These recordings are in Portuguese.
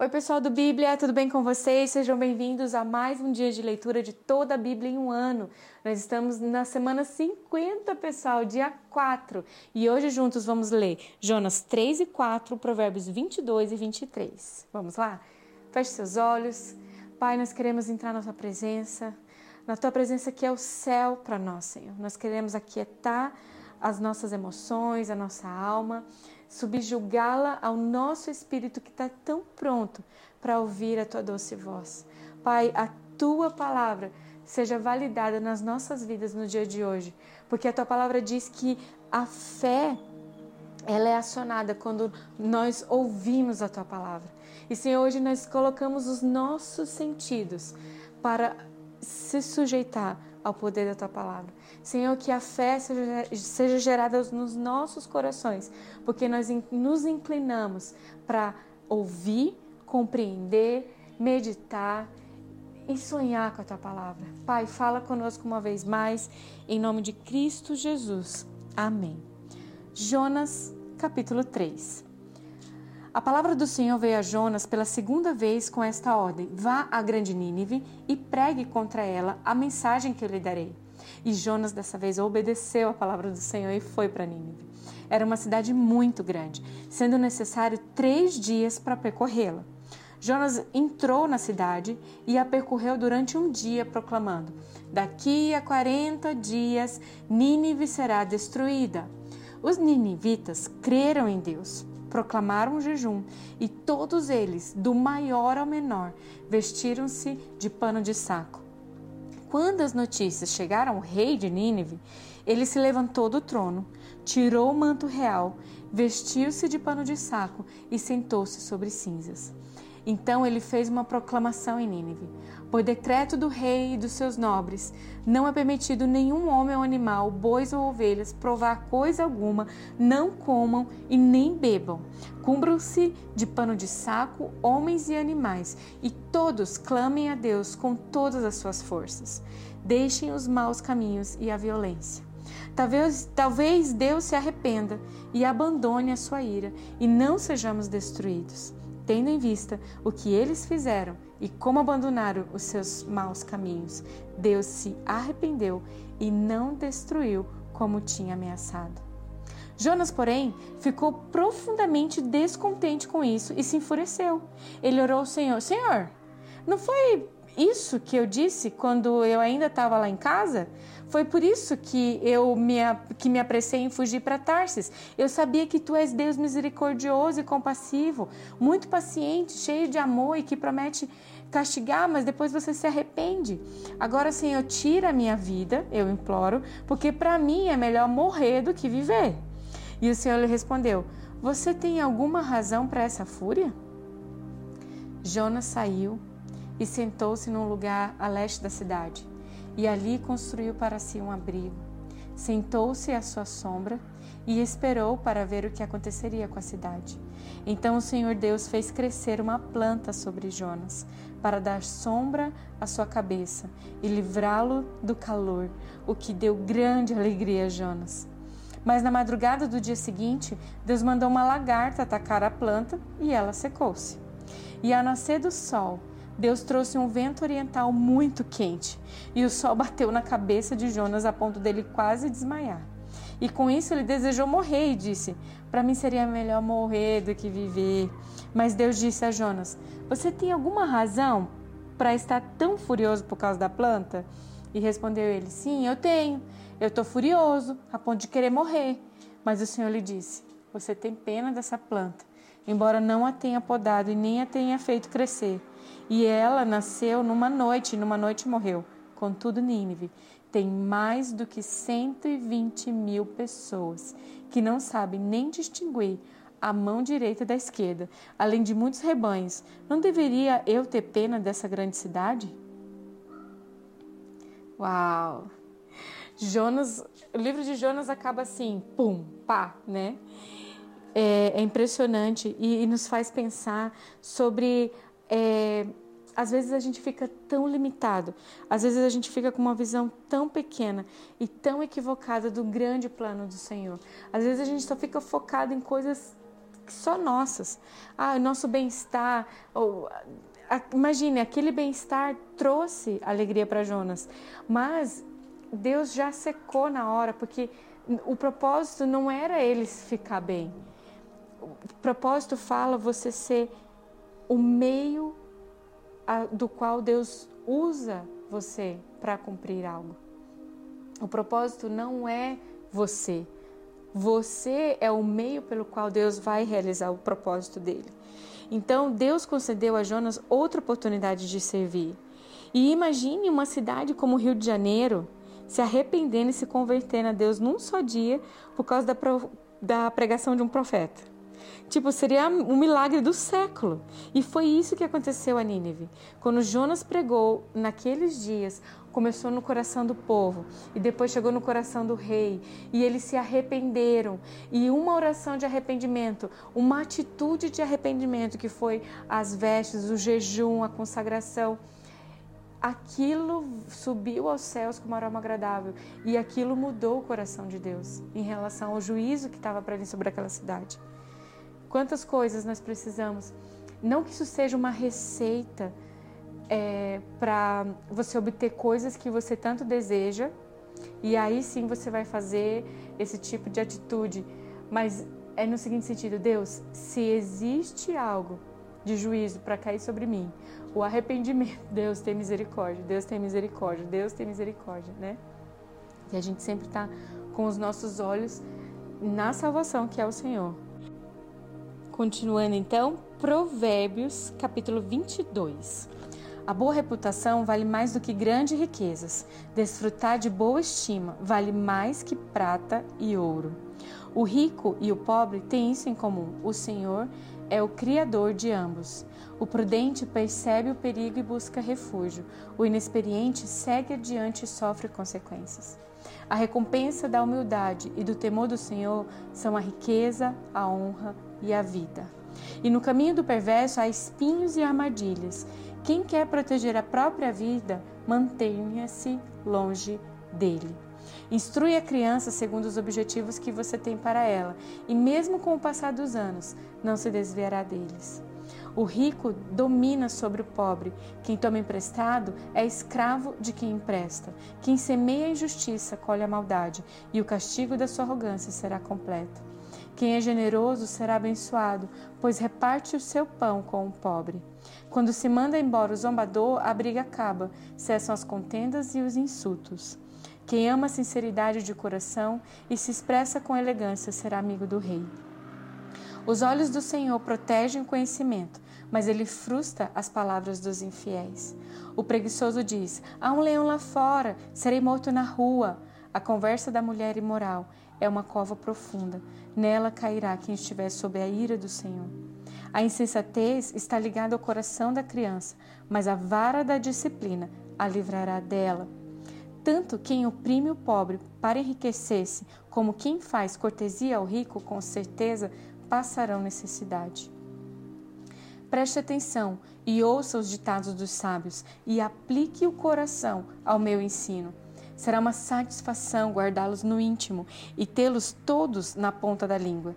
Oi, pessoal do Bíblia, tudo bem com vocês? Sejam bem-vindos a mais um dia de leitura de toda a Bíblia em um ano. Nós estamos na semana 50, pessoal, dia 4. E hoje juntos vamos ler Jonas 3 e 4, Provérbios 22 e 23. Vamos lá? Feche seus olhos. Pai, nós queremos entrar na tua presença, na tua presença que é o céu para nós, Senhor. Nós queremos aquietar as nossas emoções, a nossa alma subjugá-la ao nosso espírito que está tão pronto para ouvir a tua doce voz. Pai, a tua palavra seja validada nas nossas vidas no dia de hoje, porque a tua palavra diz que a fé ela é acionada quando nós ouvimos a tua palavra. E Senhor, hoje nós colocamos os nossos sentidos para se sujeitar ao poder da tua palavra. Senhor, que a fé seja, gerada nos nossos corações, porque nós nos inclinamos para ouvir, compreender, meditar e sonhar com a tua palavra. Pai, fala conosco uma vez mais, em nome de Cristo Jesus. Amém. Jonas, capítulo 3. A palavra do Senhor veio a Jonas pela segunda vez com esta ordem: Vá à grande Nínive e pregue contra ela a mensagem que eu lhe darei. E Jonas dessa vez obedeceu a palavra do Senhor e foi para Nínive. Era uma cidade muito grande, sendo necessário três dias para percorrê-la. Jonas entrou na cidade e a percorreu durante um dia, proclamando: Daqui a quarenta dias Nínive será destruída. Os ninivitas creram em Deus proclamaram um jejum, e todos eles, do maior ao menor, vestiram-se de pano de saco. Quando as notícias chegaram ao rei de Nínive, ele se levantou do trono, tirou o manto real, vestiu-se de pano de saco e sentou-se sobre cinzas. Então ele fez uma proclamação em Nínive: Por decreto do rei e dos seus nobres, não é permitido nenhum homem ou animal, bois ou ovelhas, provar coisa alguma, não comam e nem bebam. Cumbram-se de pano de saco homens e animais, e todos clamem a Deus com todas as suas forças. Deixem os maus caminhos e a violência. Talvez, talvez Deus se arrependa e abandone a sua ira, e não sejamos destruídos tendo em vista o que eles fizeram e como abandonaram os seus maus caminhos, Deus se arrependeu e não destruiu como tinha ameaçado. Jonas, porém, ficou profundamente descontente com isso e se enfureceu. Ele orou ao Senhor: Senhor, não foi isso que eu disse quando eu ainda estava lá em casa? Foi por isso que eu me, que me apressei em fugir para Tarsis. Eu sabia que tu és Deus misericordioso e compassivo, muito paciente, cheio de amor e que promete castigar, mas depois você se arrepende. Agora, Senhor, tira a minha vida, eu imploro, porque para mim é melhor morrer do que viver. E o Senhor lhe respondeu: Você tem alguma razão para essa fúria? Jonas saiu e sentou-se num lugar a leste da cidade e ali construiu para si um abrigo. Sentou-se à sua sombra e esperou para ver o que aconteceria com a cidade. Então o Senhor Deus fez crescer uma planta sobre Jonas, para dar sombra à sua cabeça e livrá-lo do calor, o que deu grande alegria a Jonas. Mas na madrugada do dia seguinte, Deus mandou uma lagarta atacar a planta e ela secou-se. E ao nascer do sol, Deus trouxe um vento oriental muito quente e o sol bateu na cabeça de Jonas a ponto dele quase desmaiar. E com isso ele desejou morrer e disse: Para mim seria melhor morrer do que viver. Mas Deus disse a Jonas: Você tem alguma razão para estar tão furioso por causa da planta? E respondeu ele: Sim, eu tenho. Eu estou furioso a ponto de querer morrer. Mas o Senhor lhe disse: Você tem pena dessa planta, embora não a tenha podado e nem a tenha feito crescer. E ela nasceu numa noite, numa noite morreu. Contudo, Nínive tem mais do que 120 mil pessoas que não sabem nem distinguir a mão direita da esquerda, além de muitos rebanhos. Não deveria eu ter pena dessa grande cidade? Uau! Jonas, o livro de Jonas acaba assim, pum, pá, né? É, é impressionante e, e, nos faz pensar sobre é, às vezes a gente fica tão limitado, às vezes a gente fica com uma visão tão pequena e tão equivocada do grande plano do Senhor. Às vezes a gente só fica focado em coisas só nossas. Ah, o nosso bem-estar, imagine, aquele bem-estar trouxe alegria para Jonas, mas Deus já secou na hora, porque o propósito não era eles ficar bem. O propósito fala você ser o meio do qual Deus usa você para cumprir algo. O propósito não é você. Você é o meio pelo qual Deus vai realizar o propósito dele. Então, Deus concedeu a Jonas outra oportunidade de servir. E imagine uma cidade como o Rio de Janeiro se arrependendo e se convertendo a Deus num só dia por causa da, da pregação de um profeta. Tipo, seria um milagre do século. E foi isso que aconteceu a Nínive. Quando Jonas pregou naqueles dias, começou no coração do povo e depois chegou no coração do rei e eles se arrependeram e uma oração de arrependimento, uma atitude de arrependimento que foi as vestes, o jejum, a consagração, aquilo subiu aos céus como aroma agradável e aquilo mudou o coração de Deus em relação ao juízo que estava para vir sobre aquela cidade. Quantas coisas nós precisamos. Não que isso seja uma receita é, para você obter coisas que você tanto deseja, e aí sim você vai fazer esse tipo de atitude. Mas é no seguinte sentido: Deus, se existe algo de juízo para cair sobre mim, o arrependimento, Deus tem misericórdia, Deus tem misericórdia, Deus tem misericórdia, né? E a gente sempre está com os nossos olhos na salvação que é o Senhor. Continuando então, Provérbios, capítulo 22. A boa reputação vale mais do que grandes riquezas. Desfrutar de boa estima vale mais que prata e ouro. O rico e o pobre têm isso em comum: o Senhor é o Criador de ambos. O prudente percebe o perigo e busca refúgio. O inexperiente segue adiante e sofre consequências. A recompensa da humildade e do temor do Senhor são a riqueza, a honra e a vida. E no caminho do perverso há espinhos e armadilhas. Quem quer proteger a própria vida, mantenha-se longe dele. Instrui a criança segundo os objetivos que você tem para ela, e mesmo com o passar dos anos, não se desviará deles. O rico domina sobre o pobre. Quem toma emprestado é escravo de quem empresta. Quem semeia a injustiça colhe a maldade, e o castigo da sua arrogância será completo. Quem é generoso será abençoado, pois reparte o seu pão com o pobre. Quando se manda embora o zombador, a briga acaba, cessam as contendas e os insultos. Quem ama a sinceridade de coração e se expressa com elegância será amigo do rei. Os olhos do Senhor protegem o conhecimento, mas ele frustra as palavras dos infiéis. O preguiçoso diz: Há um leão lá fora, serei morto na rua. A conversa da mulher imoral é uma cova profunda. Nela cairá quem estiver sob a ira do Senhor. A insensatez está ligada ao coração da criança, mas a vara da disciplina a livrará dela. Tanto quem oprime o pobre para enriquecer-se, como quem faz cortesia ao rico, com certeza passarão necessidade. Preste atenção e ouça os ditados dos sábios e aplique o coração ao meu ensino. Será uma satisfação guardá-los no íntimo e tê-los todos na ponta da língua.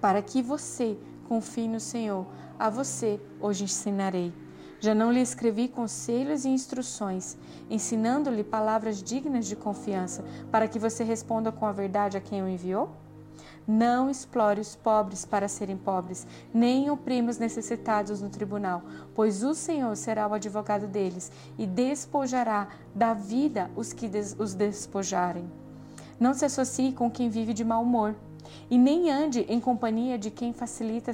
Para que você confie no Senhor, a você hoje ensinarei. Já não lhe escrevi conselhos e instruções, ensinando-lhe palavras dignas de confiança, para que você responda com a verdade a quem o enviou? Não explore os pobres para serem pobres, nem oprima os necessitados no tribunal, pois o Senhor será o advogado deles e despojará da vida os que os despojarem. Não se associe com quem vive de mau humor, e nem ande em companhia de quem facilita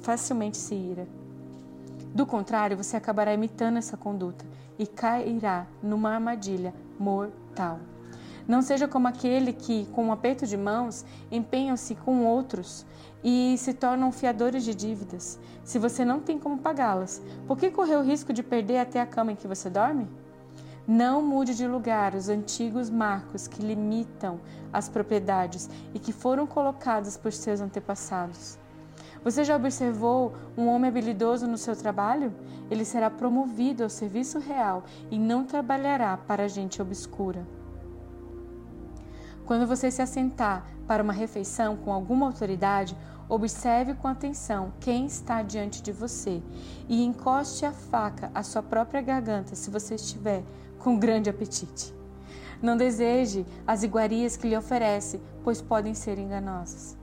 facilmente se ira. Do contrário, você acabará imitando essa conduta e cairá numa armadilha mortal. Não seja como aquele que, com um aperto de mãos, empenham-se com outros e se tornam fiadores de dívidas. Se você não tem como pagá-las, por que correr o risco de perder até a cama em que você dorme? Não mude de lugar os antigos marcos que limitam as propriedades e que foram colocados por seus antepassados. Você já observou um homem habilidoso no seu trabalho? Ele será promovido ao serviço real e não trabalhará para a gente obscura. Quando você se assentar para uma refeição com alguma autoridade, Observe com atenção quem está diante de você e encoste a faca à sua própria garganta se você estiver com grande apetite. Não deseje as iguarias que lhe oferece, pois podem ser enganosas.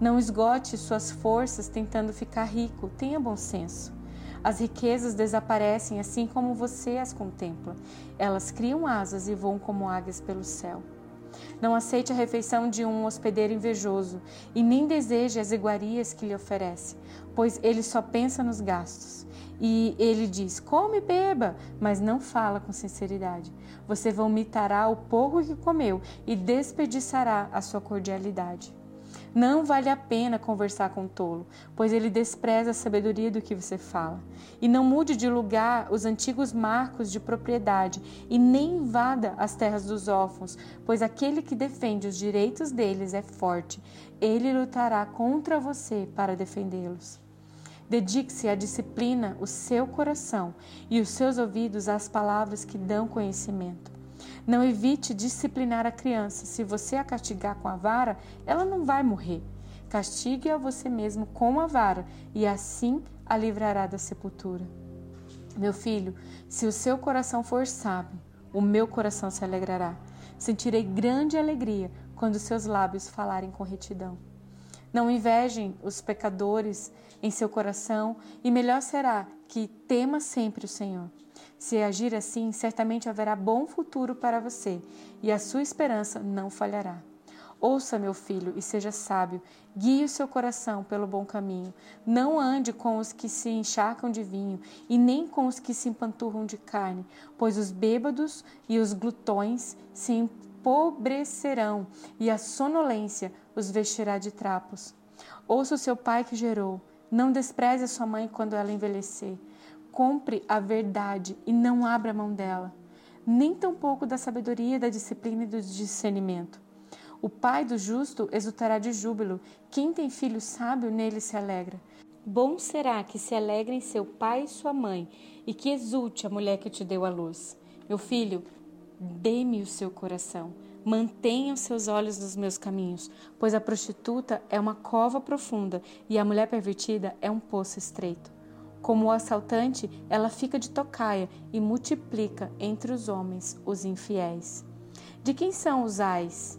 Não esgote suas forças tentando ficar rico, tenha bom senso. As riquezas desaparecem assim como você as contempla. Elas criam asas e voam como águias pelo céu. Não aceite a refeição de um hospedeiro invejoso e nem deseje as iguarias que lhe oferece, pois ele só pensa nos gastos. E ele diz: come e beba, mas não fala com sinceridade. Você vomitará o pouco que comeu e desperdiçará a sua cordialidade. Não vale a pena conversar com o tolo, pois ele despreza a sabedoria do que você fala. E não mude de lugar os antigos marcos de propriedade, e nem invada as terras dos órfãos, pois aquele que defende os direitos deles é forte. Ele lutará contra você para defendê-los. Dedique-se à disciplina o seu coração e os seus ouvidos às palavras que dão conhecimento. Não evite disciplinar a criança. Se você a castigar com a vara, ela não vai morrer. Castigue a você mesmo com a vara e assim a livrará da sepultura. Meu filho, se o seu coração for sábio, o meu coração se alegrará. Sentirei grande alegria quando seus lábios falarem com retidão. Não invejem os pecadores em seu coração, e melhor será que tema sempre o Senhor. Se agir assim, certamente haverá bom futuro para você, e a sua esperança não falhará. Ouça, meu filho, e seja sábio. Guie o seu coração pelo bom caminho. Não ande com os que se encharcam de vinho, e nem com os que se empanturram de carne, pois os bêbados e os glutões se empobrecerão, e a sonolência os vestirá de trapos. Ouça o seu pai que gerou. Não despreze a sua mãe quando ela envelhecer. Compre a verdade e não abra mão dela, nem tampouco da sabedoria, da disciplina e do discernimento. O pai do justo exultará de júbilo, quem tem filho sábio nele se alegra. Bom será que se alegrem seu pai e sua mãe, e que exulte a mulher que te deu a luz. Meu filho, dê-me o seu coração, mantenha os seus olhos nos meus caminhos, pois a prostituta é uma cova profunda e a mulher pervertida é um poço estreito. Como o assaltante, ela fica de tocaia e multiplica entre os homens os infiéis. De quem são os ais?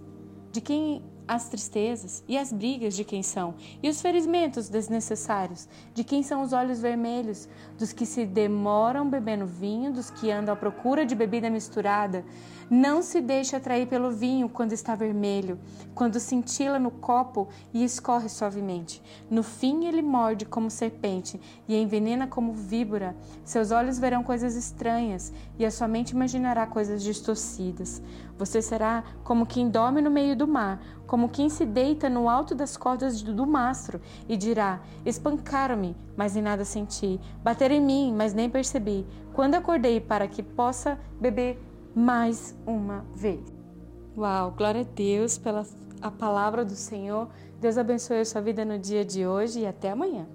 De quem as tristezas e as brigas de quem são, e os ferimentos desnecessários, de quem são os olhos vermelhos, dos que se demoram bebendo vinho, dos que andam à procura de bebida misturada. Não se deixe atrair pelo vinho quando está vermelho, quando cintila no copo e escorre suavemente. No fim, ele morde como serpente e envenena como víbora. Seus olhos verão coisas estranhas e a sua mente imaginará coisas distorcidas. Você será como quem dorme no meio do mar, como quem se deita no alto das cordas do mastro e dirá: Espancaram-me, mas em nada senti, bateram em mim, mas nem percebi. Quando acordei para que possa beber mais uma vez. Uau, glória a Deus pela a palavra do Senhor. Deus abençoe a sua vida no dia de hoje e até amanhã.